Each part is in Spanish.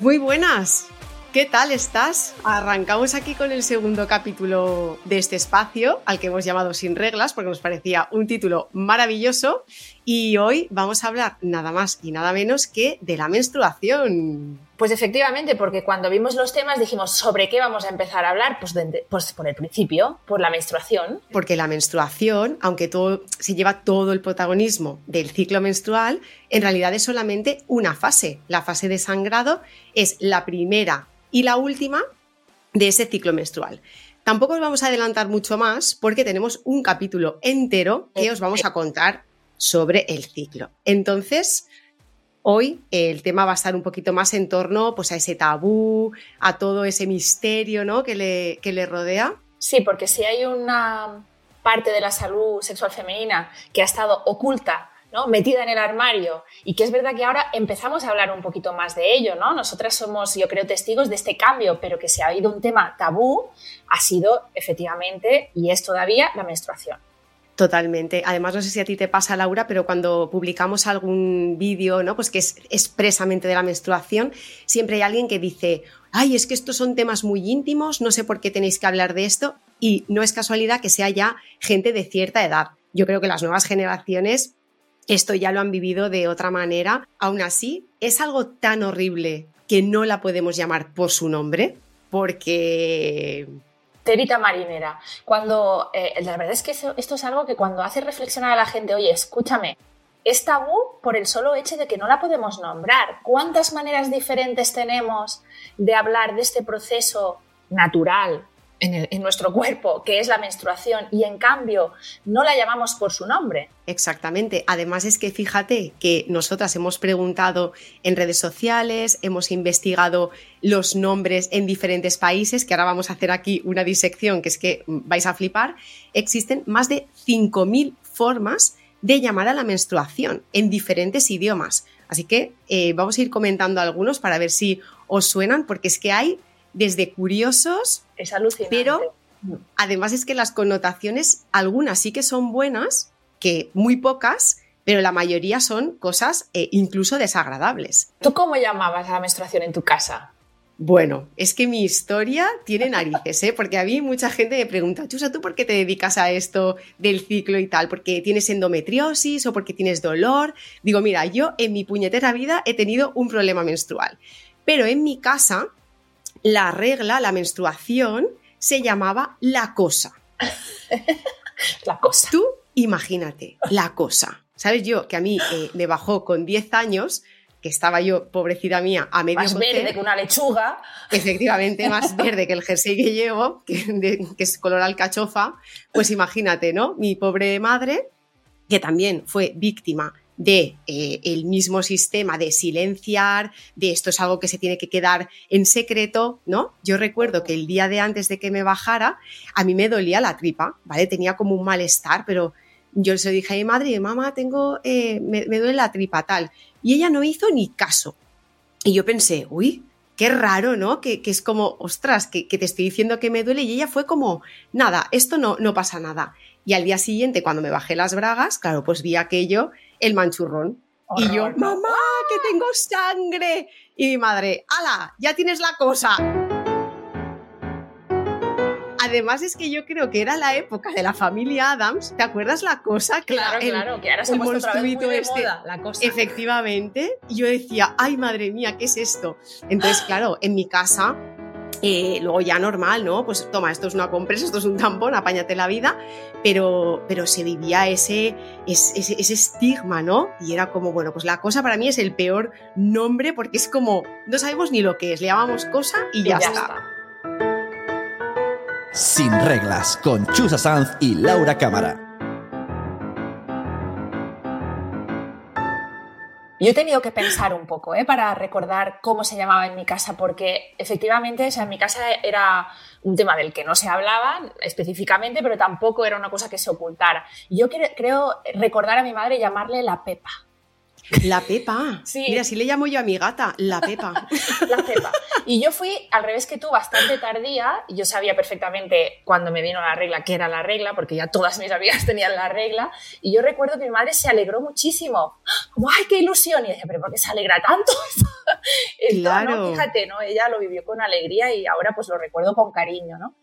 Muy buenas. ¿Qué tal estás? Arrancamos aquí con el segundo capítulo de este espacio, al que hemos llamado Sin Reglas, porque nos parecía un título maravilloso. Y hoy vamos a hablar nada más y nada menos que de la menstruación. Pues efectivamente, porque cuando vimos los temas dijimos, ¿sobre qué vamos a empezar a hablar? Pues, pues, por el principio, por la menstruación. Porque la menstruación, aunque todo, se lleva todo el protagonismo del ciclo menstrual, en realidad es solamente una fase. La fase de sangrado es la primera y la última de ese ciclo menstrual. Tampoco os vamos a adelantar mucho más porque tenemos un capítulo entero que os vamos a contar sobre el ciclo. Entonces, Hoy el tema va a estar un poquito más en torno pues, a ese tabú, a todo ese misterio ¿no? que, le, que le rodea. Sí, porque si hay una parte de la salud sexual femenina que ha estado oculta ¿no? metida en el armario y que es verdad que ahora empezamos a hablar un poquito más de ello, ¿no? Nosotras somos, yo creo, testigos de este cambio, pero que se ha habido un tema tabú ha sido efectivamente y es todavía la menstruación. Totalmente. Además, no sé si a ti te pasa, Laura, pero cuando publicamos algún vídeo, ¿no? Pues que es expresamente de la menstruación, siempre hay alguien que dice, ay, es que estos son temas muy íntimos, no sé por qué tenéis que hablar de esto. Y no es casualidad que sea ya gente de cierta edad. Yo creo que las nuevas generaciones esto ya lo han vivido de otra manera. Aún así, es algo tan horrible que no la podemos llamar por su nombre, porque terita marinera. Cuando, eh, la verdad es que esto es algo que cuando hace reflexionar a la gente, oye, escúchame, es tabú por el solo hecho de que no la podemos nombrar. ¿Cuántas maneras diferentes tenemos de hablar de este proceso natural, en, nuestro cuerpo, que es la menstruación, y en cambio no la llamamos por su nombre. Exactamente. Además es que fíjate que nosotras hemos preguntado en redes sociales, hemos investigado los nombres en diferentes países, que ahora vamos a hacer aquí una disección que es que vais a flipar. Existen más de 5.000 formas de llamar a la menstruación en diferentes idiomas. Así que eh, vamos a ir comentando algunos para ver si os suenan, porque es que hay desde curiosos. Es alucinante. Pero además es que las connotaciones, algunas sí que son buenas, que muy pocas, pero la mayoría son cosas eh, incluso desagradables. ¿Tú cómo llamabas a la menstruación en tu casa? Bueno, es que mi historia tiene narices, ¿eh? porque a mí mucha gente me pregunta, Chusa, ¿tú por qué te dedicas a esto del ciclo y tal? ¿Porque tienes endometriosis o porque tienes dolor? Digo, mira, yo en mi puñetera vida he tenido un problema menstrual, pero en mi casa la regla, la menstruación, se llamaba la cosa. la cosa. Tú imagínate, la cosa. ¿Sabes yo que a mí eh, me bajó con 10 años, que estaba yo, pobrecita mía, a medio Más verde que una lechuga. Efectivamente, más verde que el jersey que llevo, que, que es color alcachofa. Pues imagínate, ¿no? Mi pobre madre, que también fue víctima de eh, el mismo sistema de silenciar, de esto es algo que se tiene que quedar en secreto, ¿no? Yo recuerdo que el día de antes de que me bajara, a mí me dolía la tripa, ¿vale? Tenía como un malestar, pero yo se dije a mi madre, mamá, tengo, eh, me, duele la tripa tal. Y ella no hizo ni caso. Y yo pensé, uy, qué raro, ¿no? Que, es como, ostras, que, que, te estoy diciendo que me duele. Y ella fue como, nada, esto no, no pasa nada. Y al día siguiente, cuando me bajé las bragas, claro, pues vi aquello el manchurrón. Y yo, mamá, que tengo sangre. Y mi madre, ala, ya tienes la cosa. Además es que yo creo que era la época de la familia Adams. ¿Te acuerdas la cosa? Claro, claro, que ahora se otra vez este. la cosa. Efectivamente. Y yo decía, ay, madre mía, ¿qué es esto? Entonces, claro, en mi casa eh, luego ya normal, ¿no? Pues toma, esto es una compresa, esto es un tampón, apáñate la vida, pero, pero se vivía ese, ese, estigma, ¿no? Y era como, bueno, pues la cosa para mí es el peor nombre porque es como, no sabemos ni lo que es, le llamamos cosa y ya, está. Sin reglas, con Chusa Sanz y Laura Cámara. Yo he tenido que pensar un poco ¿eh? para recordar cómo se llamaba en mi casa, porque efectivamente o sea, en mi casa era un tema del que no se hablaba específicamente, pero tampoco era una cosa que se ocultara. Yo creo recordar a mi madre llamarle la Pepa. La Pepa. Sí. Mira, si le llamo yo a mi gata, la Pepa. la Pepa. Y yo fui, al revés que tú, bastante tardía. Yo sabía perfectamente cuando me vino la regla que era la regla, porque ya todas mis amigas tenían la regla. Y yo recuerdo que mi madre se alegró muchísimo. Como, ¡ay, qué ilusión! Y decía, ¿pero por qué se alegra tanto? claro. Fíjate, ¿no? Ella lo vivió con alegría y ahora pues lo recuerdo con cariño, ¿no?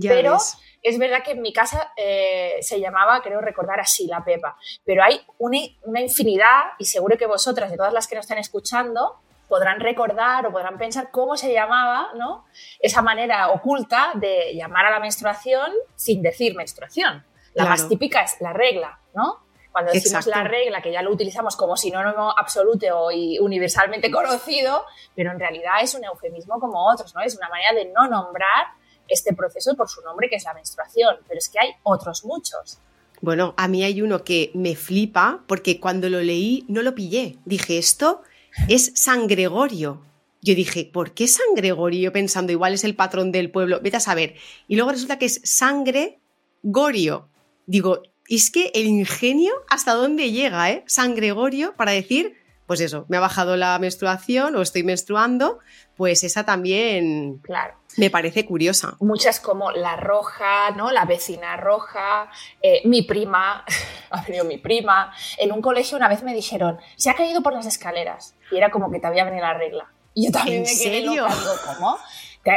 Pero es verdad que en mi casa eh, se llamaba, creo recordar así, la Pepa, pero hay una, una, infinidad y seguro que vosotras y todas las que nos están escuchando podrán recordar o podrán pensar cómo se llamaba ¿no? esa manera oculta de llamar a la menstruación sin decir menstruación. La más típica es la regla, ¿no? Cuando decimos la regla, que ya lo utilizamos como sinónimo absoluto y universalmente conocido, pero en realidad es un eufemismo como otros, ¿no? Es una manera de no nombrar este proceso por su nombre, que es la menstruación, pero es que hay otros muchos. Bueno, a mí hay uno que me flipa porque cuando lo leí no lo pillé. Dije, esto es San Gregorio. Yo dije, ¿por qué San Gregorio? Pensando, igual es el patrón del pueblo, vete a saber. Y luego resulta que es sangre Gorio. Digo, es que el ingenio hasta dónde llega, ¿eh? San Gregorio para decir, pues eso, me ha bajado la menstruación o estoy menstruando, pues esa también claro. me parece curiosa. Muchas como la roja, ¿no? La vecina roja, eh, mi prima, ha venido mi prima. En un colegio una vez me dijeron, se ha caído por las escaleras. Y era como que te había venido la regla. Y yo también me quedé serio? loca. ¿cómo?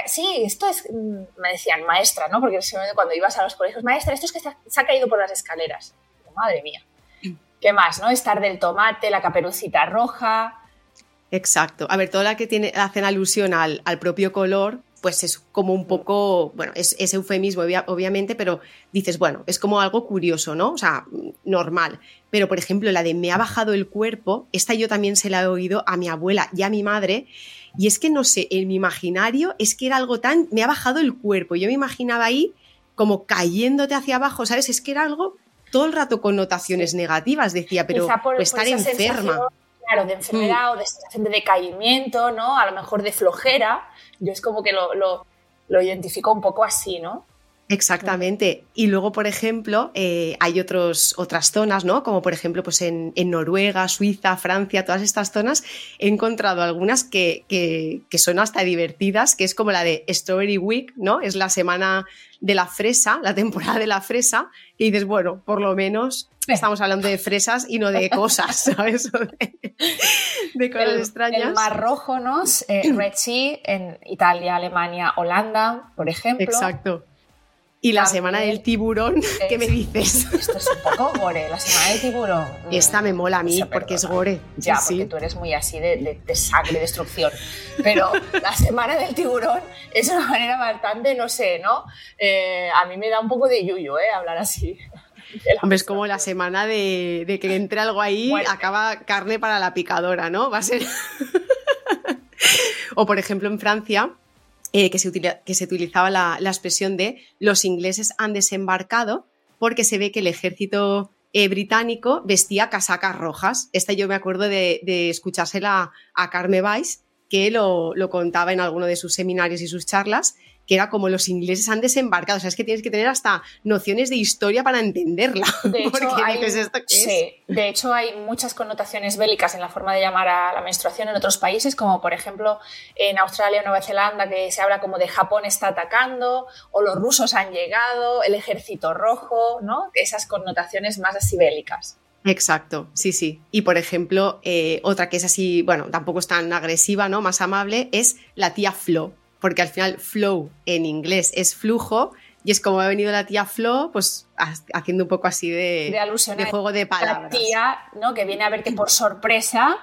Sí, esto es, mm, me decían, maestra, ¿no? Porque cuando ibas a los colegios, maestra, esto es que se ha caído por las escaleras. Madre mía. ¿Qué más, no? Estar del tomate, la caperucita roja, Exacto. A ver, toda la que tiene, hacen alusión al, propio color, pues es como un poco, bueno, es, eufemismo obviamente, pero dices, bueno, es como algo curioso, ¿no? O sea, normal. Pero, por ejemplo, la de me ha bajado el cuerpo, esta yo también se la he oído a mi abuela y a mi madre, y es que no sé, en mi imaginario es que era algo tan, me ha bajado el cuerpo, yo me imaginaba ahí como cayéndote hacia abajo, ¿sabes? Es que era algo todo el rato con notaciones negativas, decía, pero estar enferma claro, de enfermedad mm. o de sensación de decaimiento, ¿no? A lo mejor de flojera. Yo es como que lo, lo, lo identifico un poco así, ¿no? Exactamente. Y luego, por ejemplo, eh, hay otros, otras zonas, ¿no? Como por ejemplo, pues en, Noruega, Suiza, Francia, todas estas zonas, he encontrado algunas que, que, que, son hasta divertidas, que es como la de Strawberry Week, ¿no? Es la semana de la fresa, la temporada de la fresa, y dices, bueno, por lo menos estamos hablando de fresas y no de cosas, ¿sabes? De, cosas extrañas. El Mar Rojo, ¿no? Eh, Red Sea en Italia, Alemania, Holanda, por ejemplo. Exacto. Y la semana del tiburón, ¿qué me dices? Esto es un poco gore, la semana del tiburón. Esta me mola a mí porque es gore. Ya, porque tú eres muy así de, de, sangre, destrucción. Pero la semana del tiburón es una manera bastante, no sé, ¿no? Eh, a mí me da un poco de yuyo, ¿eh? Hablar así. Hombre, es como la semana de, que entre algo ahí, acaba carne para la picadora, ¿no? Va a ser. o por ejemplo en Francia, eh, que, se que, se utilizaba la, expresión de los ingleses han desembarcado porque se ve que el ejército eh, británico vestía casacas rojas. Esta yo me acuerdo de, escuchársela a Carme Weiss, que lo, lo, contaba en alguno de sus seminarios y sus charlas, que era como los ingleses han desembarcado. O sea, es que tienes que tener hasta nociones de historia para entenderla. De hecho, hay, muchas connotaciones bélicas en la forma de llamar a la menstruación en otros países, como por ejemplo en Australia o Nueva Zelanda, que se habla como de Japón está atacando, o los rusos han llegado, el ejército rojo, ¿no? Esas connotaciones más así bélicas. Exacto, sí, sí. Y por ejemplo, eh, otra que es así, bueno, tampoco es tan agresiva, ¿no? Más amable, es la tía Flo porque al final flow en inglés es flujo y es como ha venido la tía Flo, pues haciendo un poco así de, de, juego de palabras. La tía, ¿no? Que viene a verte por sorpresa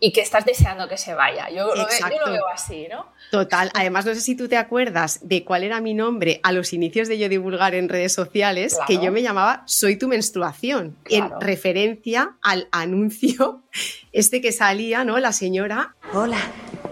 y que estás deseando que se vaya. Yo, lo, veo así, ¿no? Total. Además, no sé si tú te acuerdas de cuál era mi nombre a los inicios de yo divulgar en redes sociales, que yo me llamaba Soy tu menstruación, en referencia al anuncio este que salía, ¿no? La señora. Hola,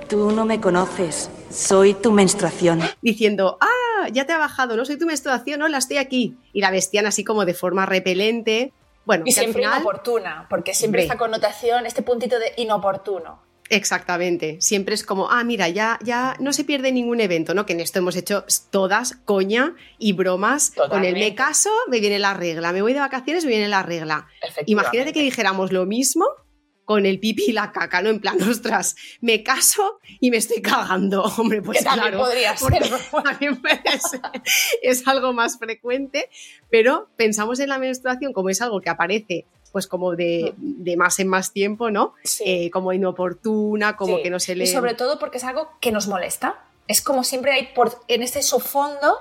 tú no me conoces soy tu menstruación. Diciendo, ah, ya te ha bajado, no soy tu menstruación, no, la estoy aquí. Y la vestían así como de forma repelente. Bueno, Y siempre final- inoportuna, porque siempre esta connotación, este puntito de inoportuno. Exactamente, siempre es como, ah, mira, ya, ya no se pierde ningún evento, ¿no? Que en esto hemos hecho todas coña y bromas con el me caso, me viene la regla, me voy de vacaciones, me viene la regla. Imagínate que dijéramos lo mismo con el pipi y la caca, ¿no? En plan, ostras, me caso y me estoy cagando. Hombre, pues que también claro. podría ser. también puede ser, es algo más frecuente, pero pensamos en la menstruación como es algo que aparece pues como de, de más en más tiempo, ¿no? Sí. Eh, como inoportuna, como Sí. que no se le... Y sobre todo porque es algo que nos molesta. Es como siempre hay por, en este subfondo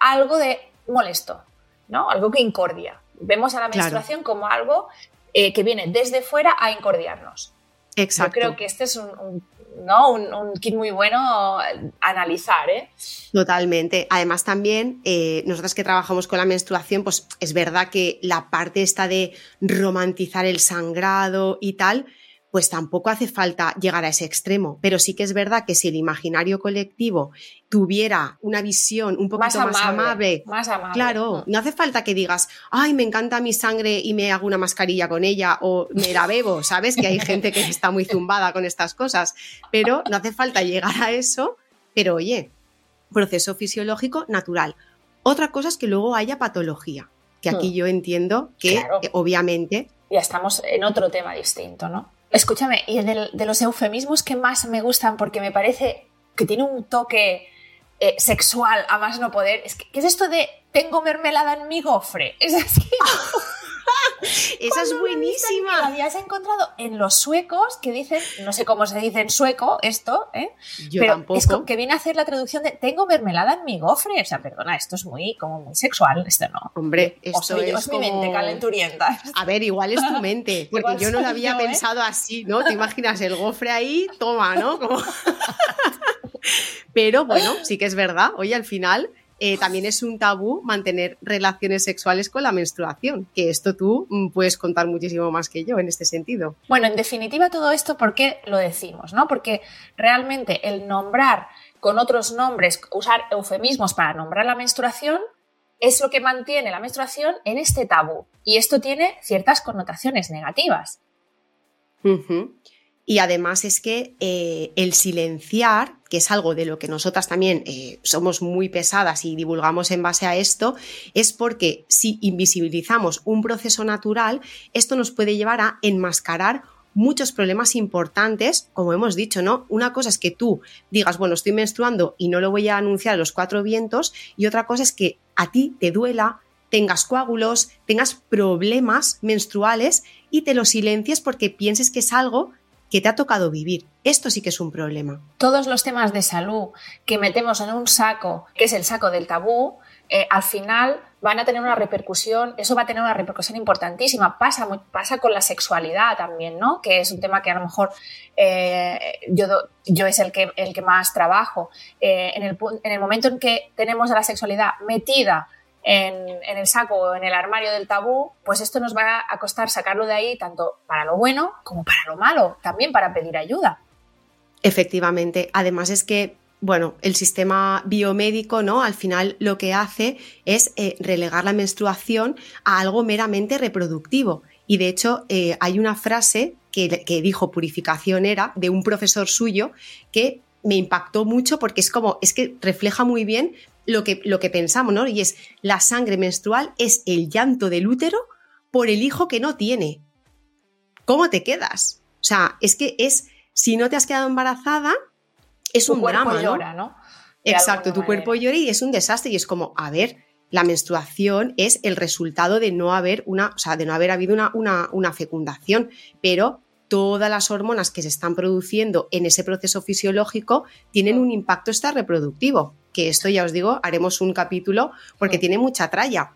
algo de molesto, ¿no? Algo que incordia. Vemos a la Claro. menstruación como algo eh, que viene desde fuera a incordiarnos. Exacto. Yo creo que este es un, un- ¿no? un, un kit muy bueno a analizar, ¿eh? Totalmente. Además, también, eh, nosotras que trabajamos con la menstruación, pues es verdad que la parte esta de romantizar el sangrado y tal, pues tampoco hace falta llegar a ese extremo. Pero sí que es verdad que si el imaginario colectivo tuviera una visión un poquito más, amable, Más amable. Claro, no hace falta que digas, ay, me encanta mi sangre y me hago una mascarilla con ella o me la bebo, ¿sabes? Que hay gente que está muy zumbada con estas cosas, pero no hace falta llegar a eso, pero oye, proceso fisiológico natural. Otra cosa es que luego haya patología, que aquí Hmm. yo entiendo que Claro. eh, obviamente Ya estamos en otro tema distinto, ¿no? Escúchame, y de los eufemismos que más me gustan porque me parece que tiene un toque eh, sexual a más no poder, es que, ¿qué es esto de tengo mermelada en mi gofre? Es así. esa es que La buenísima. habías encontrado en los suecos que dicen, no sé cómo se dice en sueco esto, ¿eh? Yo pero tampoco. es que viene a hacer la traducción de tengo mermelada en mi gofre. O sea, perdona, esto es muy, como muy sexual, esto no. Hombre, esto es mi mente calenturienta. A ver, igual es tu mente, porque yo no lo había yo, ¿eh? pensado así, ¿no? Te imaginas el gofre ahí, toma, ¿no? Como- Pero bueno, sí que es verdad. Oye, al final eh, también es un tabú mantener relaciones sexuales con la menstruación, que esto tú mm, puedes contar muchísimo más que yo en este sentido. Bueno, en definitiva, todo esto, ¿por qué lo decimos? ¿no? Porque realmente el nombrar con otros nombres, usar eufemismos para nombrar la menstruación, es lo que mantiene la menstruación en este tabú. Y esto tiene ciertas connotaciones negativas. Y además es que eh, el silenciar, que es algo de lo que nosotras también eh, somos muy pesadas y divulgamos en base a esto, es porque si invisibilizamos un proceso natural, esto nos puede llevar a enmascarar muchos problemas importantes, como hemos dicho, ¿no? Una cosa es que tú digas, bueno, estoy menstruando y no lo voy a anunciar a los cuatro vientos, y otra cosa es que a ti te duela, tengas coágulos, tengas problemas menstruales y te lo silencies porque pienses que es algo que te ha tocado vivir. Esto sí que es un problema. Todos los temas de salud que metemos en un saco, que es el saco del tabú, eh, al final van a tener una repercusión, eso va a tener una repercusión importantísima. Pasa, pasa con la sexualidad también, ¿no? Que es un tema que a lo mejor eh, yo, yo es el que, el que más trabajo. Eh, en, el, en el momento en que tenemos a la sexualidad metida en, el saco o en el armario del tabú, pues esto nos va a costar sacarlo de ahí tanto para lo bueno como para lo malo, también para pedir ayuda. Efectivamente. Además es que, bueno, el sistema biomédico, ¿no? Al final lo que hace es eh, relegar la menstruación a algo meramente reproductivo. Y de hecho, eh, hay una frase que, que dijo Purificación era de un profesor suyo que me impactó mucho porque es como, es que refleja muy bien lo que, lo que pensamos, ¿no? Y es, la sangre menstrual es el llanto del útero por el hijo que no tiene. ¿Cómo te quedas? O sea, es que es, si no te has quedado embarazada, es Tu un cuerpo drama, ¿no? llora, ¿no? Exacto, tu cuerpo llora y es un desastre y es como, a ver, la menstruación es el resultado de no haber una, o sea, de no haber habido una, una, una fecundación, pero todas las hormonas que se están produciendo en ese proceso fisiológico tienen un impacto extra reproductivo, que esto ya os digo, haremos un capítulo porque tiene mucha tralla.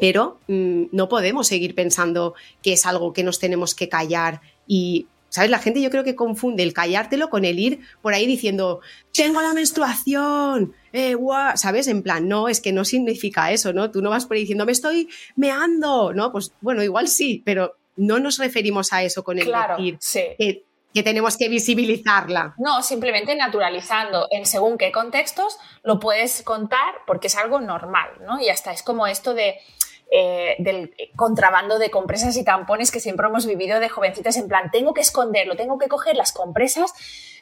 Pero mm, no podemos seguir pensando que es algo que nos tenemos que callar y, ¿sabes? La gente yo creo que confunde el callártelo con el ir por ahí diciendo, tengo la menstruación, eh, guau", ¿sabes? En plan, no, es que no significa eso, ¿no? Tú no vas por ahí diciendo, me estoy meando, ¿no? Pues bueno, igual sí, pero no nos referimos a eso con el Claro, decir sí. que, que tenemos que visibilizarla. No, simplemente naturalizando en según qué contextos lo puedes contar porque es algo normal, ¿no? Y hasta es como esto de eh, del contrabando de compresas y tampones que siempre hemos vivido de jovencitas en plan, tengo que esconderlo, tengo que coger las compresas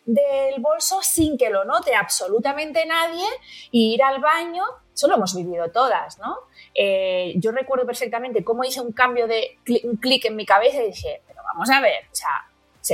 del bolso sin que lo note absolutamente nadie y ir al baño. Eso lo hemos vivido todas, ¿no? Eh, yo recuerdo perfectamente cómo hice un cambio de cli- un clic en mi cabeza y dije, pero vamos a ver, o sea,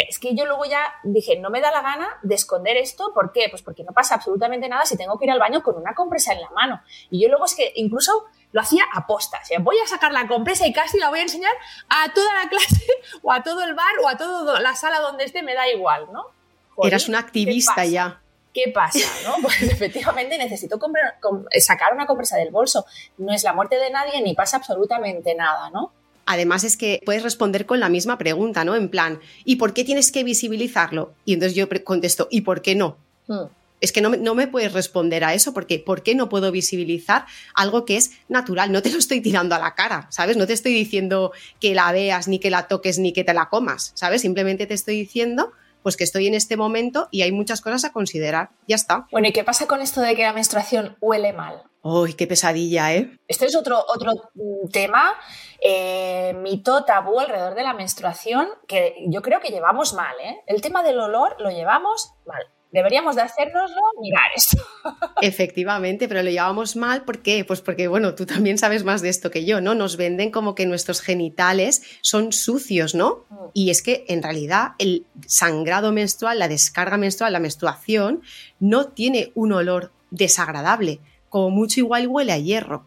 es que yo luego ya dije, no me da la gana de esconder esto, ¿por qué? Pues porque no pasa absolutamente nada si tengo que ir al baño con una compresa en la mano. Y yo luego es que incluso lo hacía aposta, o sea, voy a sacar la compresa y casi la voy a enseñar a toda la clase o a todo el bar o a toda la sala donde esté, me da igual, ¿no? Joder, Eras una ¿qué activista ya. ¿Qué pasa? ¿no? Pues efectivamente necesito comprar- com- sacar una compresa del bolso. No es la muerte de nadie ni pasa absolutamente nada, ¿no? Además es que puedes responder con la misma pregunta, ¿no? En plan, ¿y por qué tienes que visibilizarlo? Y entonces yo contesto, ¿y por qué no? Hmm. Es que no me, no me puedes responder a eso porque ¿por qué no puedo visibilizar algo que es natural? No te lo estoy tirando a la cara, ¿sabes? No te estoy diciendo que la veas, ni que la toques, ni que te la comas, ¿sabes? Simplemente te estoy diciendo pues que estoy en este momento y hay muchas cosas a considerar. Ya está. Bueno, ¿y qué pasa con esto de que la menstruación huele mal? ¡Uy, qué pesadilla, eh! Este es otro, otro mm, tema, eh, mito tabú alrededor de la menstruación, que yo creo que llevamos mal. ¿eh? El tema del olor lo llevamos mal. Deberíamos de hacérnoslo mirar esto. Efectivamente, pero lo llevamos mal. ¿Por qué? Pues porque, bueno, tú también sabes más de esto que yo, ¿no? Nos venden como que nuestros genitales son sucios, ¿no? Mm. Y es que en realidad el sangrado menstrual, la descarga menstrual, la menstruación, no tiene un olor desagradable. Como mucho igual huele a hierro.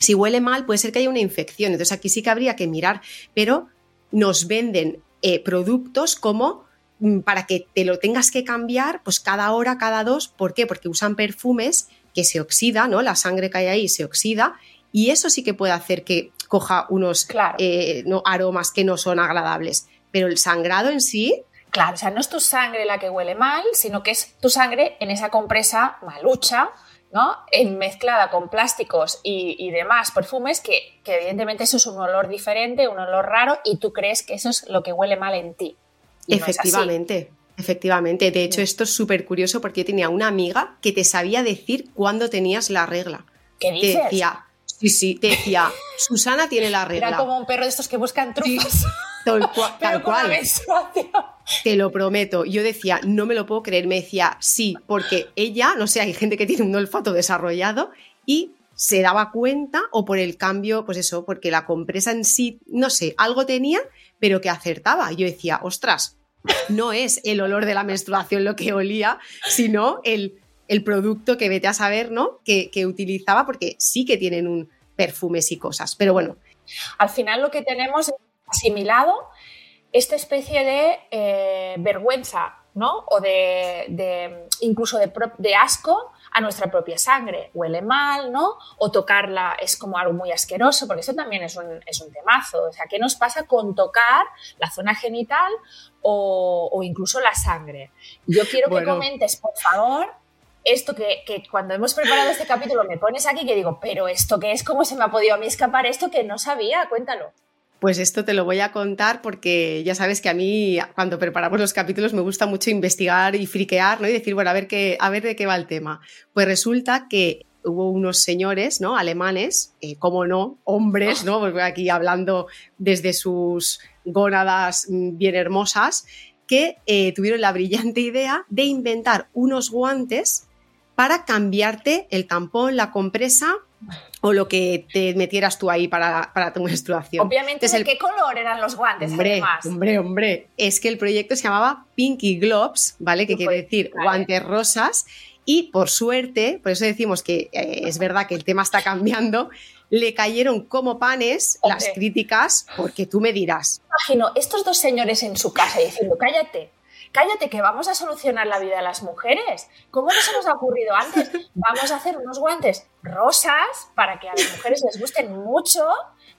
Si huele mal, puede ser que haya una infección. Entonces aquí sí que habría que mirar, pero nos venden eh, productos como para que te lo tengas que cambiar, pues cada hora, cada dos. ¿Por qué? Porque usan perfumes que se oxida, ¿no? La sangre que hay ahí se oxida y eso sí que puede hacer que coja unos Claro. eh, no, aromas que no son agradables. Pero el sangrado en sí, Claro, o sea, no es tu sangre la que huele mal, sino que es tu sangre en esa compresa malucha, ¿no? En mezclada con plásticos y, y demás perfumes, que, que evidentemente eso es un olor diferente, un olor raro, y tú crees que eso es lo que huele mal en ti. Y no efectivamente. Efectivamente, de hecho Mm. esto es súper curioso porque yo tenía una amiga que te sabía decir cuándo tenías la regla. ¿Qué Te dices? decía, sí, sí, te decía, Susana tiene la regla. Era como un perro de estos que buscan trufas, Tal, pero tal con la cual. Te lo prometo. Yo decía, no me lo puedo creer. Me decía, sí, porque ella, no sé, hay gente que tiene un olfato desarrollado y se daba cuenta o por el cambio, pues eso, porque la compresa en sí, no sé, algo tenía, pero que acertaba. Yo decía, ostras, no es el olor de la menstruación lo que olía, sino el, el producto que vete a saber, ¿no? Que, que utilizaba, porque sí que tienen un perfumes y cosas. Pero bueno, Al final lo que tenemos es asimilado esta especie de eh, vergüenza, ¿no? O de, de- incluso de, asco a nuestra propia sangre. Huele mal, ¿no? O tocarla es como algo muy asqueroso, porque eso también es un, es un temazo. O sea, ¿qué nos pasa con tocar la zona genital o, o incluso la sangre? Yo quiero que comentes, por favor, esto que, que cuando hemos preparado este capítulo me pones aquí que digo, pero esto qué es, cómo se me ha podido a mí escapar esto que no sabía, cuéntalo. Pues esto te lo voy a contar porque ya sabes que a mí cuando preparamos los capítulos me gusta mucho investigar y friquear, ¿no? Y decir, bueno, a ver qué, a ver de qué va el tema. Pues resulta que hubo unos señores, ¿no? Alemanes, eh, como no, hombres, ¿no? Porque aquí hablando desde sus gónadas mm, bien hermosas, que eh, tuvieron la brillante idea de inventar unos guantes para cambiarte el tampón, la compresa o lo que te metieras tú ahí para, para tu menstruación. Obviamente, Entonces, ¿de el- qué color eran los guantes Hombre, además? hombre, hombre. Es que el proyecto se llamaba Pinky Gloves, ¿vale? Que quiere decir vale. guantes rosas. Y por suerte, por eso decimos que eh, es verdad que el tema está cambiando, le cayeron como panes Hombre. las críticas, porque tú me dirás, Imagino estos dos señores en su casa diciendo, cállate, cállate que vamos a solucionar la vida de las mujeres. ¿Cómo no se nos ha ocurrido antes? Vamos a hacer unos guantes rosas para que a las mujeres les gusten mucho,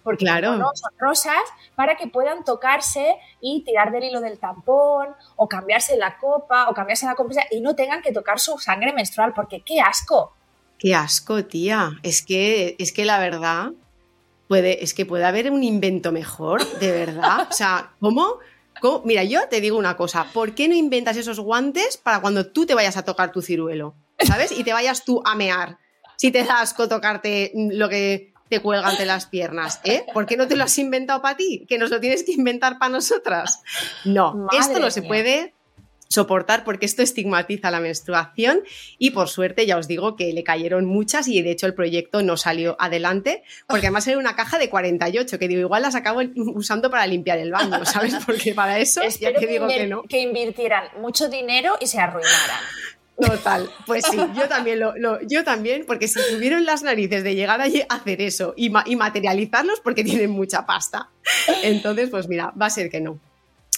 porque Claro. no son rosas, para que puedan tocarse y tirar del hilo del tampón, o cambiarse la copa, o cambiarse la compresa, y no tengan que tocar su sangre menstrual, porque qué asco. qué asco, tía. Es que, es que la verdad, puede, es que puede haber un invento mejor, de verdad. O sea, ¿cómo? ¿Cómo? Mira, yo te digo una cosa, ¿por qué no inventas esos guantes para cuando tú te vayas a tocar tu ciruelo? ¿Sabes? Y te vayas tú a mear. Si te da asco tocarte lo que te cuelga ante las piernas, ¿eh? ¿Por qué no te lo has inventado para ti? Que nos lo tienes que inventar para nosotras. No, Madre esto no se puede soportar porque esto estigmatiza la menstruación y por suerte ya os digo que le cayeron muchas y de hecho el proyecto no salió adelante porque además era una caja de 48 que digo igual las acabo usando para limpiar el baño, ¿sabes? Porque para eso ya Espero te digo inver- que no. que invirtieran mucho dinero y se arruinaran. Total, pues sí, yo también lo, lo- yo también, porque si tuvieron las narices de llegar allí a hacer eso y, ma- y materializarlos porque tienen mucha pasta. Entonces, pues mira, va a ser que no.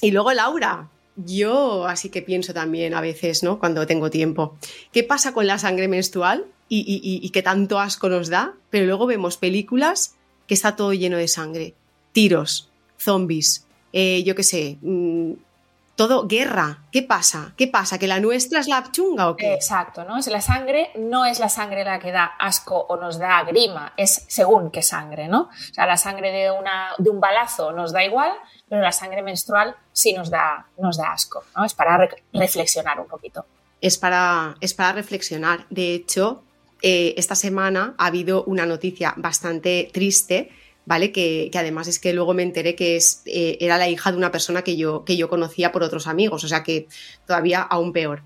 Y luego Laura, yo así que pienso también a veces, ¿no? Cuando tengo tiempo, ¿qué pasa con la sangre menstrual y, y, y- qué tanto asco nos da? Pero luego vemos películas que está todo lleno de sangre, tiros, zombies, eh, yo qué sé, mm, todo guerra. ¿Qué pasa? ¿Qué pasa? ¿Que la nuestra es la chunga o qué? Exacto, ¿no? Es la sangre no es la sangre la que da asco o nos da grima, es según qué sangre, ¿no? O sea, la sangre de, una, de un balazo nos da igual, pero la sangre menstrual sí nos da, nos da asco, ¿no? Es para re- reflexionar un poquito. es para, es para reflexionar. De hecho, eh, esta semana ha habido una noticia bastante triste, ¿vale? Que, que además es que luego me enteré que es, eh, era la hija de una persona que yo, que yo conocía por otros amigos, o sea que todavía aún peor.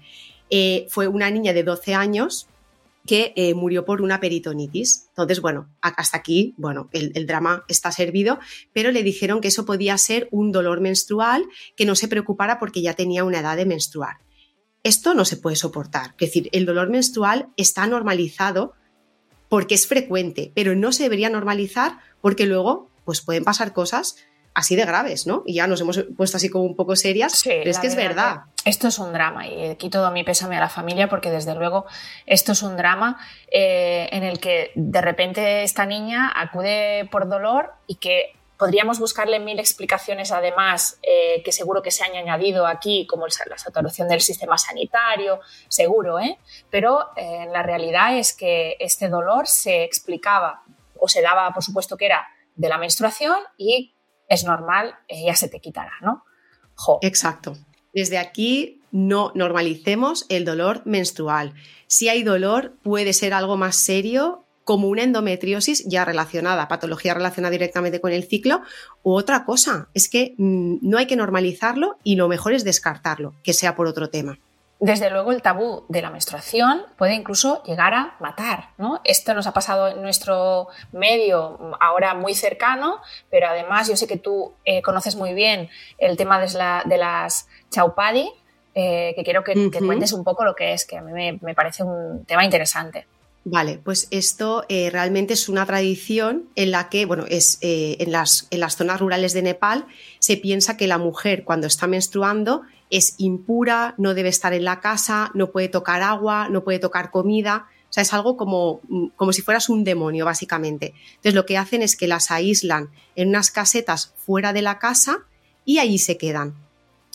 Eh, fue una niña de 12 años que eh, murió por una peritonitis. Entonces, bueno, hasta aquí, bueno, el, el drama está servido, pero le dijeron que eso podía ser un dolor menstrual, que no se preocupara porque ya tenía una edad de menstruar. Esto no se puede soportar. Es decir, el dolor menstrual está normalizado porque es frecuente, pero no se debería normalizar porque luego pues pueden pasar cosas así de graves, ¿no? Y ya nos hemos puesto así como un poco serias, Sí, pero es que es verdad. Esto es un drama y aquí todo mi pésame a la familia porque desde luego esto es un drama eh, en el que de repente esta niña acude por dolor y que podríamos buscarle mil explicaciones además eh, que seguro que se han añadido aquí como la saturación del sistema sanitario, seguro, ¿eh? Pero eh, la realidad es que este dolor se explicaba o se daba por supuesto que era de la menstruación y es normal, eh, ya se te quitará, ¿no? Exacto. Desde aquí no normalicemos el dolor menstrual. Si hay dolor, puede ser algo más serio como una endometriosis ya relacionada, patología relacionada directamente con el ciclo, u otra cosa. Es que mm, no hay que normalizarlo y lo mejor es descartarlo, que sea por otro tema. Desde luego el tabú de la menstruación puede incluso llegar a matar, ¿no? Esto nos ha pasado en nuestro medio ahora muy cercano, pero además yo sé que tú eh, conoces muy bien el tema de, la- de las chaupadi, eh, que quiero que, cuentes un poco lo que es, que a mí me, me parece un tema interesante. Vale, pues esto eh, realmente es una tradición en la que, bueno, es en, las, en las zonas rurales de Nepal se piensa que la mujer cuando está menstruando es impura, no debe estar en la casa, no puede tocar agua, no puede tocar comida. O sea, es algo como, mm, como si fueras un demonio, básicamente. Entonces, lo que hacen es que las aíslan en unas casetas fuera de la casa y allí se quedan.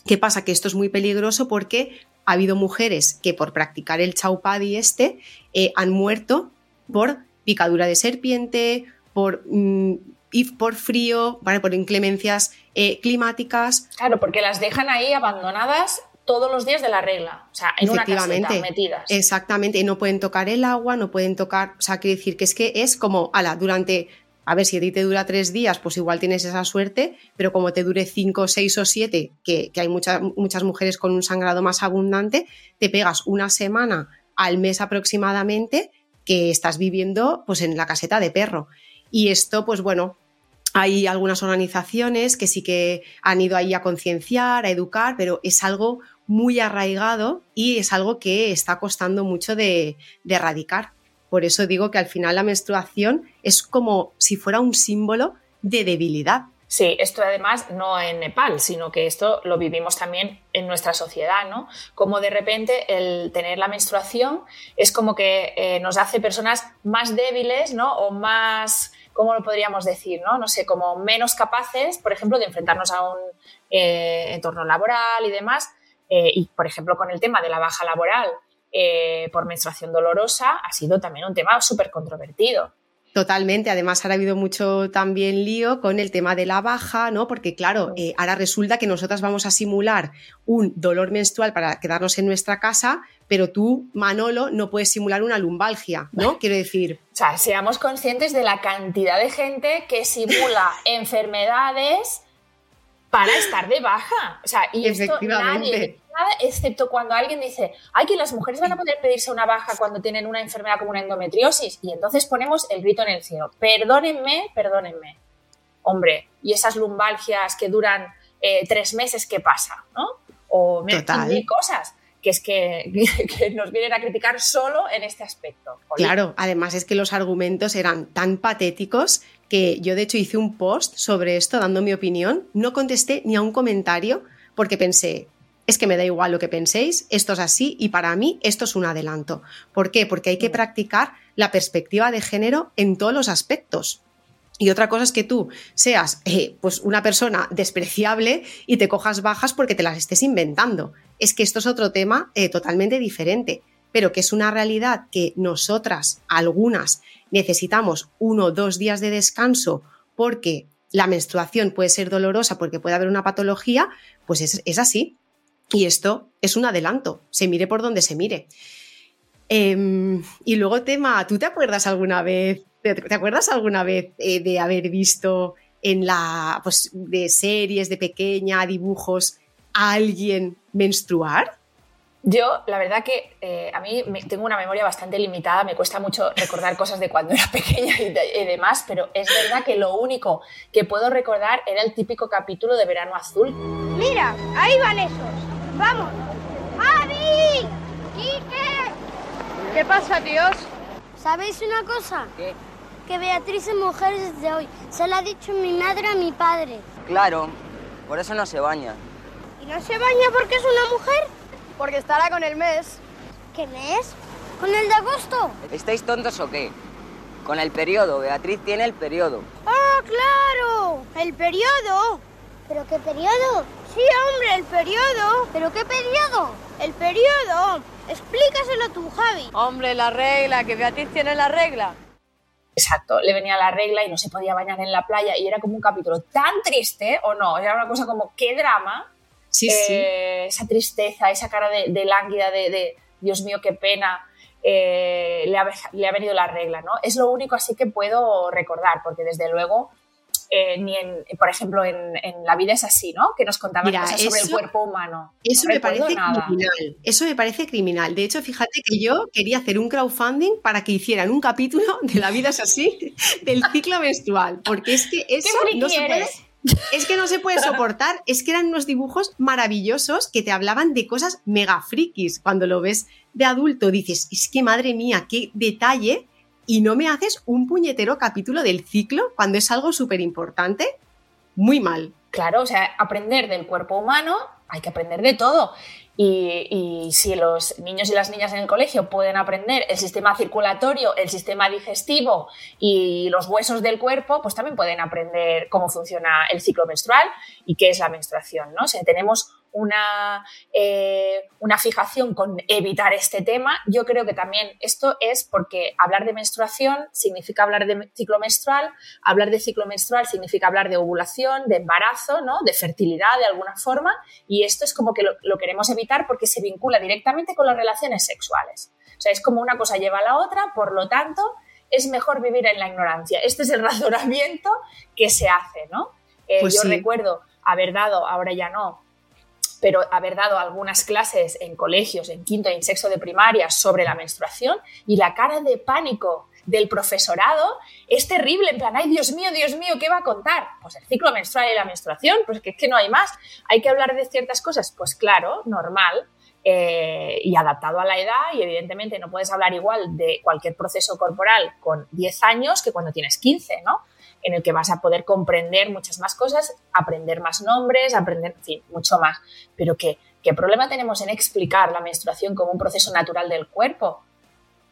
¿Qué pasa? Que esto es muy peligroso porque ha habido mujeres que por practicar el chaupadi este eh, han muerto por picadura de serpiente, por, mm, y por frío, ¿vale? por inclemencias eh, climáticas. Claro, porque las dejan ahí abandonadas todos los días de la regla, o sea, en una caseta metidas. Exactamente, y no pueden tocar el agua, no pueden tocar, o sea, quiere decir que es que es como, ala, durante, a ver, si a ti te dura tres días, pues igual tienes esa suerte, pero como te dure cinco, seis o siete, que, que hay muchas muchas mujeres con un sangrado más abundante, te pegas una semana al mes aproximadamente que estás viviendo pues en la caseta de perro. Y esto, pues bueno, hay algunas organizaciones que sí que han ido ahí a concienciar, a educar, pero es algo muy arraigado y es algo que está costando mucho de, de erradicar. Por eso digo que al final la menstruación es como si fuera un símbolo de debilidad. Sí, esto además no en Nepal, sino que esto lo vivimos también en nuestra sociedad, ¿no? Como de repente el tener la menstruación es como que eh, nos hace personas más débiles, ¿no? O más, ¿cómo lo podríamos decir, no? No sé, como menos capaces, por ejemplo, de enfrentarnos a un eh, entorno laboral y demás. Eh, y, por ejemplo, con el tema de la baja laboral eh, por menstruación dolorosa, ha sido también un tema súper controvertido. Totalmente, además ahora ha habido mucho también lío con el tema de la baja, ¿no? Porque claro, eh, ahora resulta que nosotras vamos a simular un dolor menstrual para quedarnos en nuestra casa, pero tú, Manolo, no puedes simular una lumbalgia, ¿no? Quiero decir... O sea, seamos conscientes de la cantidad de gente que simula enfermedades para estar de baja. O sea, y esto nadie, nada, excepto cuando alguien dice, ay, que las mujeres van a poder pedirse una baja cuando tienen una enfermedad como una endometriosis. Y entonces ponemos el grito en el cielo. Perdónenme, perdónenme. Hombre, y esas lumbalgias que duran eh, tres meses, ¿qué pasa? ¿No? O mil cosas que es que, que, nos vienen a criticar solo en este aspecto. Claro, además es que los argumentos eran tan patéticos que yo de hecho hice un post sobre esto dando mi opinión, no contesté ni a un comentario porque pensé, es que me da igual lo que penséis, esto es así y para mí esto es un adelanto. ¿Por qué? Porque hay que practicar la perspectiva de género en todos los aspectos. Y otra cosa es que tú seas eh, pues una persona despreciable y te cojas bajas porque te las estés inventando. Es que esto es otro tema eh, totalmente diferente, pero que es una realidad que nosotras, algunas, necesitamos uno o dos días de descanso porque la menstruación puede ser dolorosa porque puede haber una patología, pues es, así. Y esto es un adelanto, se mire por donde se mire. Em, y luego tema, ¿tú te acuerdas alguna vez ¿Te, acuerdas alguna vez eh, de haber visto en la, pues, de series de pequeña, dibujos, a alguien menstruar? Yo, la verdad que eh, a mí tengo una memoria bastante limitada, me cuesta mucho recordar cosas de cuando era pequeña y, y, demás, pero es verdad que lo único que puedo recordar era el típico capítulo de Verano Azul. Mira, ahí van esos. Vamos. ¡Adi! ¡Quique! ¿Qué pasa, tíos? ¿Sabéis una cosa? ¿Qué? Que Beatriz es mujer desde hoy. Se lo ha dicho mi madre a mi padre. Claro, por eso no se baña. ¿Y no se baña porque es una mujer? Porque estará con el mes. ¿Qué mes? ¿Con el de agosto? ¿Estáis tontos o qué? Con el periodo, Beatriz tiene el periodo. ¡Ah, claro! ¿El periodo? ¿Pero qué periodo? Sí, hombre, el periodo. ¿Pero qué periodo? El periodo. Explícaselo tú, Javi. Hombre, la regla, que Beatriz tiene la regla. Exacto, le venía la regla y no se podía bañar en la playa y era como un capítulo tan triste, o no, era una cosa como, qué drama, sí, sí. Eh, esa tristeza, esa cara de, lánguida, de, Dios mío, qué pena, eh, le, ha, le, ha, venido la regla, ¿no? Es lo único así que puedo recordar, porque desde luego eh, ni en, por ejemplo, en, La vida es así, ¿no? Que nos contaban cosas sobre el cuerpo humano. Eso me parece criminal. Eso me parece criminal. De hecho, fíjate que yo quería hacer un crowdfunding para que hicieran un capítulo de La vida es así, del ciclo menstrual. Porque es que eso no se puede. Es que no se puede soportar, es que eran unos dibujos maravillosos que te hablaban de cosas mega frikis. Cuando lo ves de adulto dices, es que madre mía, qué detalle y no me haces un puñetero capítulo del ciclo cuando es algo súper importante, muy mal. Claro, o sea, aprender del cuerpo humano, hay que aprender de todo. Y, si los niños y las niñas en el colegio pueden aprender el sistema circulatorio, el sistema digestivo y los huesos del cuerpo, pues también pueden aprender cómo funciona el ciclo menstrual y qué es la menstruación, ¿no? O sea, tenemos una, eh, una fijación con evitar este tema. Yo creo que también esto es porque hablar de menstruación significa hablar de ciclo menstrual, hablar de ciclo menstrual significa hablar de ovulación, de embarazo, ¿no? de fertilidad de alguna forma, y esto es como que lo, queremos evitar porque se vincula directamente con las relaciones sexuales. O sea, es como una cosa lleva a la otra, por lo tanto, es mejor vivir en la ignorancia. Este es el razonamiento que se hace, ¿no? Eh, pues yo recuerdo haber dado, ahora ya no, pero haber dado algunas clases en colegios, en quinto y en sexto de primaria sobre la menstruación y la cara de pánico del profesorado es terrible, en plan, ay Dios mío, Dios mío, ¿qué va a contar? Pues el ciclo menstrual y la menstruación, pues que es que no hay más, hay que hablar de ciertas cosas, pues claro, normal, eh, y adaptado a la edad y evidentemente no puedes hablar igual de cualquier proceso corporal con 10 años que cuando tienes 15, ¿no? En el que vas a poder comprender muchas más cosas, aprender más nombres, aprender, en fin, mucho más. Pero ¿qué, qué problema tenemos en explicar la menstruación como un proceso natural del cuerpo?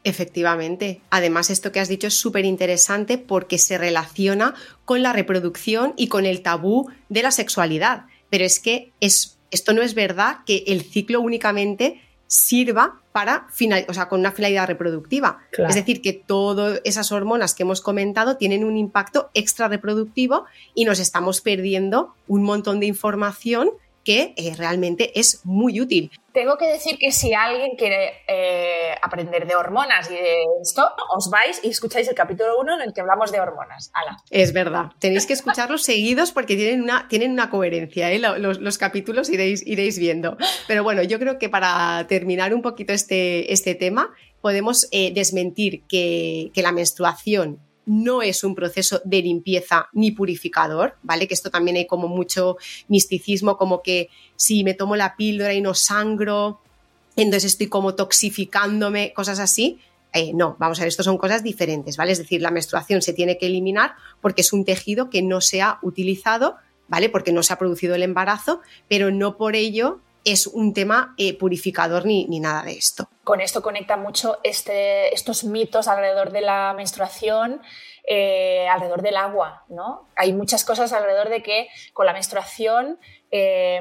Efectivamente. Además, esto que has dicho es súper interesante porque se relaciona con la reproducción y con el tabú de la sexualidad. Pero es que es, esto no es verdad que el ciclo únicamente sirva para final, o sea, con una finalidad reproductiva. Claro. Es decir, que todas esas hormonas que hemos comentado tienen un impacto extra reproductivo y nos estamos perdiendo un montón de información que eh, realmente es muy útil. Tengo que decir que si alguien quiere eh, aprender de hormonas y de esto, os vais y escucháis el capítulo 1 en el que hablamos de hormonas. Ala. Es verdad, tenéis que escucharlos seguidos porque tienen una, tienen una coherencia, ¿eh? los, los capítulos iréis, iréis viendo. Pero bueno, yo creo que para terminar un poquito este, este tema, podemos desmentir que, que la menstruación no es un proceso de limpieza ni purificador, ¿vale? Que esto también hay como mucho misticismo, como que si me tomo la píldora y no sangro, entonces estoy como toxificándome, cosas así. Eh, no, vamos a ver, esto son cosas diferentes, ¿vale? Es decir, la menstruación se tiene que eliminar porque es un tejido que no se ha utilizado, ¿vale? Porque no se ha producido el embarazo, pero no por ello es un tema eh, purificador ni, ni, nada de esto. Con esto conecta mucho este, estos mitos alrededor de la menstruación, eh, alrededor del agua, ¿no? Hay muchas cosas alrededor de que con la menstruación eh,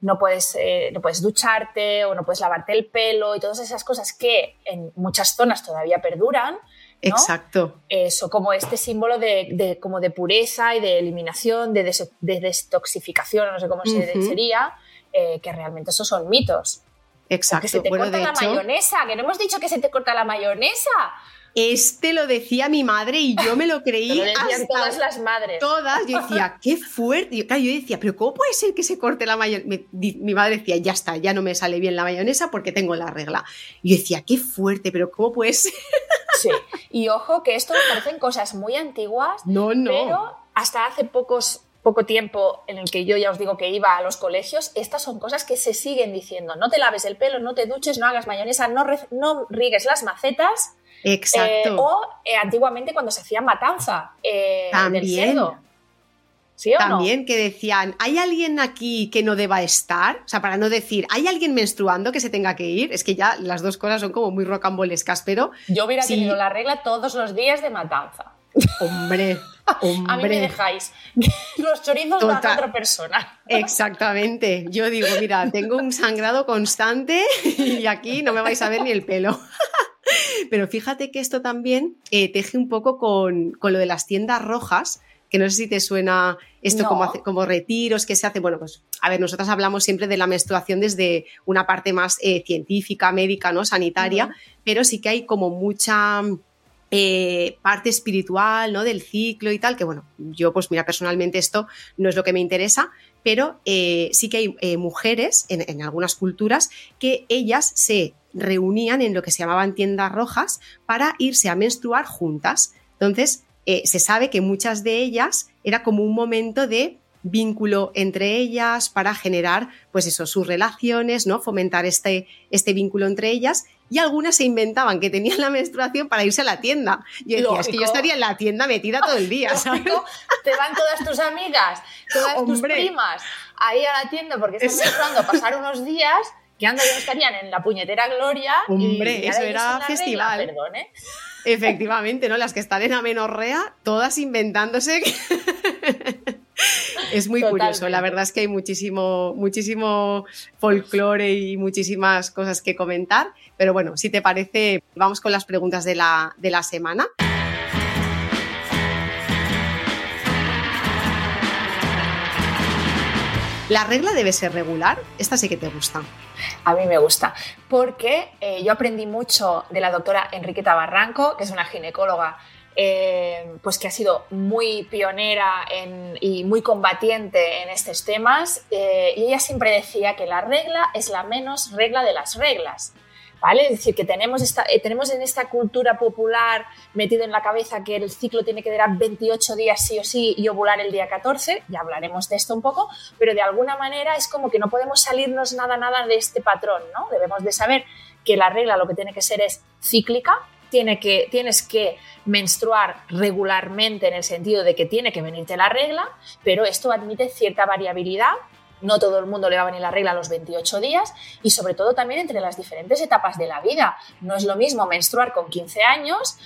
no, puedes, no puedes ducharte o no puedes lavarte el pelo y todas esas cosas que en muchas zonas todavía perduran. ¿no? Exacto. Eso, como este símbolo de, de, como de pureza y de eliminación, de, des, de no sé cómo uh -huh. sería, eh, que realmente esos son mitos. Exacto. Que se te bueno, corta de la hecho, mayonesa, que no hemos dicho que se te corta la mayonesa. Este lo decía mi madre y yo me lo creí. lo decían hasta todas las madres. Todas. Yo decía, qué fuerte. Yo, claro, yo decía, pero ¿cómo puede ser que se corte la mayonesa? Mi, mi, madre decía, ya está, ya no me sale bien la mayonesa porque tengo la regla. Y yo decía, qué fuerte, pero ¿cómo puede ser? Sí. Y ojo, que esto me parecen cosas muy antiguas. No, no. Pero hasta hace pocos poco tiempo en el que yo ya os digo que iba a los colegios, estas son cosas que se siguen diciendo. No te laves el pelo, no te duches, no hagas mayonesa, no, no riegues las macetas. Exacto. Eh, o eh, antiguamente cuando se hacía matanza eh, También. del cerdo. ¿Sí o También no? que decían, ¿hay alguien aquí que no deba estar? O sea, para no decir, ¿hay alguien menstruando que se tenga que ir? Es que ya las dos cosas son como muy rocambolescas, pero... Yo hubiera sí. tenido la regla todos los días de matanza. Hombre, hombre. A mí me dejáis. Los chorizos Total. a otra persona. Exactamente. Yo digo, mira, tengo un sangrado constante y aquí no me vais a ver ni el pelo. Pero fíjate que esto también eh, teje un poco con, con, lo de las tiendas rojas, que no sé si te suena esto No. como, hace- como retiros que se hace. Bueno, pues a ver, nosotras hablamos siempre de la menstruación desde una parte más eh, científica, médica, ¿no? Sanitaria, pero sí que hay como mucha eh, parte espiritual, ¿no? Del ciclo y tal, que bueno, yo pues mira, personalmente esto no es lo que me interesa, pero eh, sí que hay eh, mujeres en, en algunas culturas que ellas se reunían en lo que se llamaban tiendas rojas para irse a menstruar juntas. Entonces, se sabe que muchas de ellas era como un momento de vínculo entre ellas para generar, pues eso, sus relaciones, ¿no? Fomentar este, este vínculo entre ellas. Y algunas se inventaban que tenían la menstruación para irse a la tienda. Yo decía, es que yo estaría en la tienda metida todo el día, ¿sabes? Te van todas tus amigas, todas tus primas ahí a la tienda porque están Es- menstruando a pasar unos días que no estarían en la puñetera gloria. Hombre, eso era regla, festival. perdón, ¿eh? Efectivamente, ¿no? Las que están en amenorrea, todas inventándose. que- es muy curioso, la verdad es que hay muchísimo, muchísimo folclore y muchísimas cosas que comentar. Pero bueno, si te parece, vamos con las preguntas de la, de la semana. ¿La regla debe ser regular? Esta sí que te gusta. A mí me gusta, porque eh, yo aprendí mucho de la doctora Enriqueta Barranco, que es una ginecóloga eh, pues que ha sido muy pionera y muy combatiente en estos temas, eh, y ella siempre decía que la regla es la menos regla de las reglas. ¿Vale? Es decir, que tenemos, esta, eh, tenemos en esta cultura popular metido en la cabeza que el ciclo tiene que durar 28 días sí o sí y ovular el día 14, ya hablaremos de esto un poco, pero de alguna manera es como que no podemos salirnos nada, nada de este patrón, ¿no? Debemos de saber que la regla lo que tiene que ser es cíclica, tienes que menstruar regularmente en el sentido de que tiene que venirte la regla, pero esto admite cierta variabilidad. No todo el mundo le va a venir la regla a los 28 días y sobre todo también entre las diferentes etapas de la vida. No es lo mismo menstruar con 15 años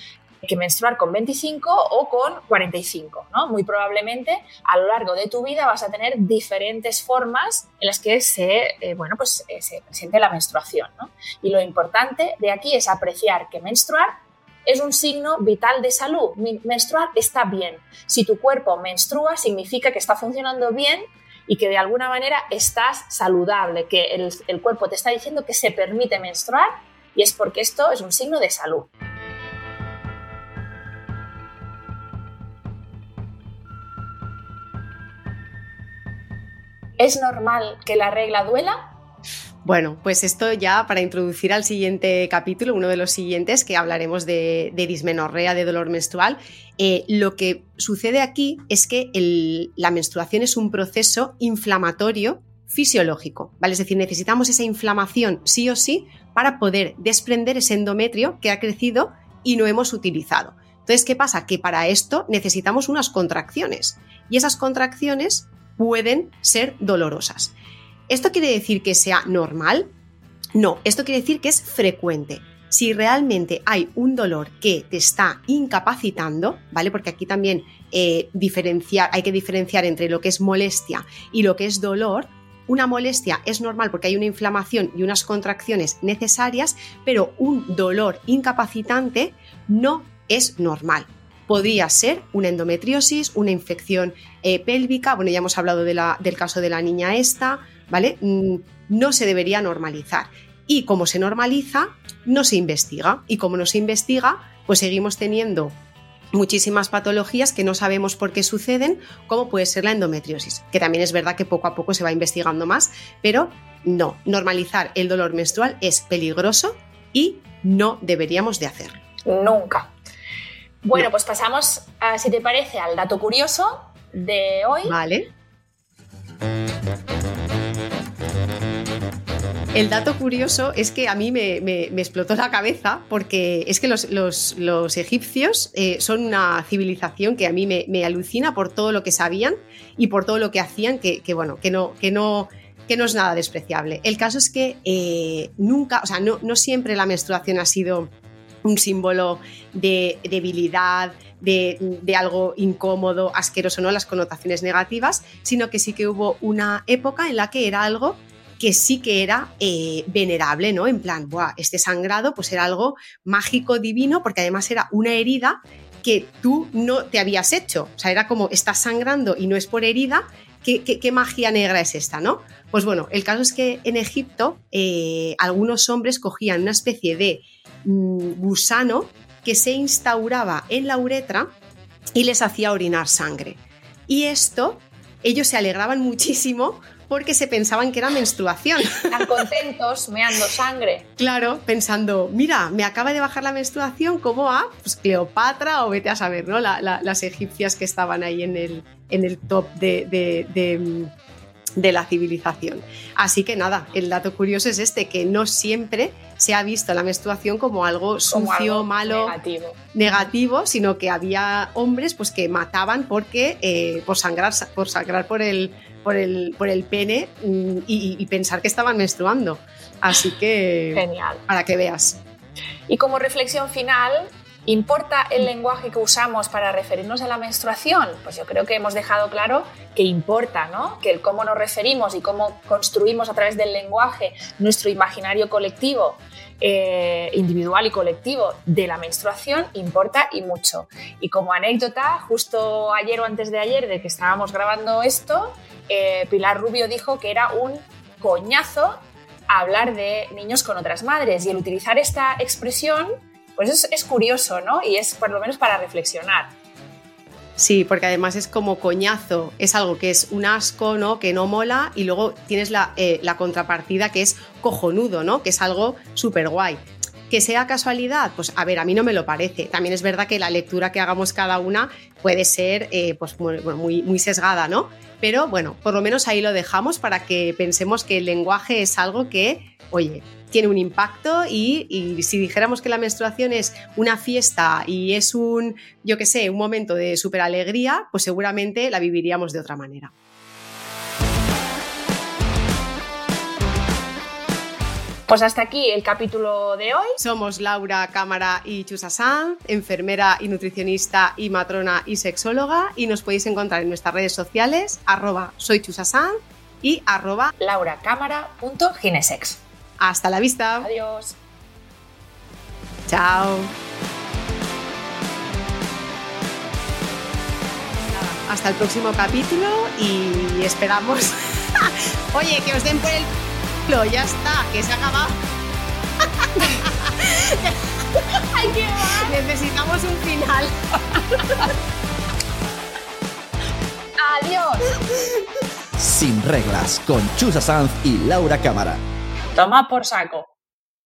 que menstruar con 25 o con 45, ¿no? Muy probablemente a lo largo de tu vida vas a tener diferentes formas en las que se, eh, bueno, pues, eh, se presente la menstruación, ¿no? Y lo importante de aquí es apreciar que menstruar es un signo vital de salud. Menstruar está bien. Si tu cuerpo menstrua, significa que está funcionando bien y que de alguna manera estás saludable, que el, el cuerpo te está diciendo que se permite menstruar y es porque esto es un signo de salud. ¿Es normal que la regla duela? Bueno, pues esto ya para introducir al siguiente capítulo, uno de los siguientes, que hablaremos de, dismenorrea, de dolor menstrual, eh, lo que sucede aquí es que la menstruación es un proceso inflamatorio fisiológico, ¿vale? Es decir, necesitamos esa inflamación sí o sí para poder desprender ese endometrio que ha crecido y no hemos utilizado. Entonces, ¿qué pasa? Que para esto necesitamos unas contracciones y esas contracciones pueden ser dolorosas. ¿Esto quiere decir que sea normal? No, esto quiere decir que es frecuente. Si realmente hay un dolor que te está incapacitando, ¿vale? Porque aquí también eh, diferenciar, hay que diferenciar entre lo que es molestia y lo que es dolor. Una molestia es normal porque hay una inflamación y unas contracciones necesarias, pero un dolor incapacitante no es normal podría ser una endometriosis, una infección eh, pélvica, bueno, ya hemos hablado del caso de la niña esta, ¿vale? Mm, no se debería normalizar. Y como se normaliza, no se investiga. Y como no se investiga, pues seguimos teniendo muchísimas patologías que no sabemos por qué suceden, como puede ser la endometriosis, que también es verdad que poco a poco se va investigando más, pero no, normalizar el dolor menstrual es peligroso y no deberíamos de hacerlo. Nunca. Bueno, pues pasamos, si te parece, al dato curioso de hoy. Vale. El dato curioso es que a mí me, explotó la cabeza porque es que los, egipcios eh, son una civilización que a mí me, alucina por todo lo que sabían y por todo lo que hacían, que, bueno, que no, que no, que no es nada despreciable. El caso es que eh, nunca, o sea, no, no siempre la menstruación ha sido un símbolo de debilidad, de, algo incómodo, asqueroso, no las connotaciones negativas, sino que sí que hubo una época en la que era algo que sí que era eh, venerable, ¿no? En plan, Buah, este sangrado pues era algo mágico, divino, porque además era una herida que tú no te habías hecho. O sea, era como, estás sangrando y no es por herida, ¿qué, magia negra es esta, no? Pues bueno, el caso es que en Egipto eh, algunos hombres cogían una especie de Mm, gusano que se instauraba en la uretra y les hacía orinar sangre. Y esto, ellos se alegraban muchísimo porque se pensaban que era menstruación. Están contentos, meando sangre. Claro, pensando, mira, me acaba de bajar la menstruación, como a pues, Cleopatra o vete a saber, ¿no? las egipcias que estaban ahí en el, en el top de, de, de la civilización. Así que nada, el dato curioso es este, que no siempre se ha visto la menstruación como algo sucio, malo, negativo. sino que había hombres pues, que mataban porque, eh, por, sangrar, por sangrar por el, por el, por el pene mm, y, pensar que estaban menstruando. Así que, Genial. para que veas. Y como reflexión final, ¿Importa el lenguaje que usamos para referirnos a la menstruación? Pues yo creo que hemos dejado claro que importa, ¿no? Que el cómo nos referimos y cómo construimos a través del lenguaje nuestro imaginario colectivo, eh, individual y colectivo de la menstruación importa y mucho. Y como anécdota, justo ayer o antes de ayer de que estábamos grabando esto, eh, Pilar Rubio dijo que era un coñazo hablar de niños con otras madres y el utilizar esta expresión pues es, curioso, ¿no? Y es por lo menos para reflexionar. Sí, porque además es como coñazo, es algo que es un asco, ¿no? Que no mola, y luego tienes la, eh, la contrapartida que es cojonudo, ¿no? Que es algo súper guay. Que sea casualidad, pues a ver, a mí no me lo parece. También es verdad que la lectura que hagamos cada una puede ser eh, pues muy, sesgada, ¿no? Pero bueno, por lo menos ahí lo dejamos para que pensemos que el lenguaje es algo que, oye, tiene un impacto y, si dijéramos que la menstruación es una fiesta y es un, yo qué sé, un momento de súper alegría, pues seguramente la viviríamos de otra manera. Pues hasta aquí el capítulo de hoy. Somos Laura Cámara y Chusa Sanz, enfermera y nutricionista y matrona y sexóloga y nos podéis encontrar en nuestras redes sociales arroba soy y arroba lauracámara.ginesex. hasta la vista. Adiós. Chao. Hasta el próximo capítulo y esperamos. Oye, que os den por el culo, ya está, que se ha acabado. ¡Ay, qué mal! Necesitamos un final. ¡Adiós! Sin reglas con Chusa Sanz y Laura Cámara. Toma por saco.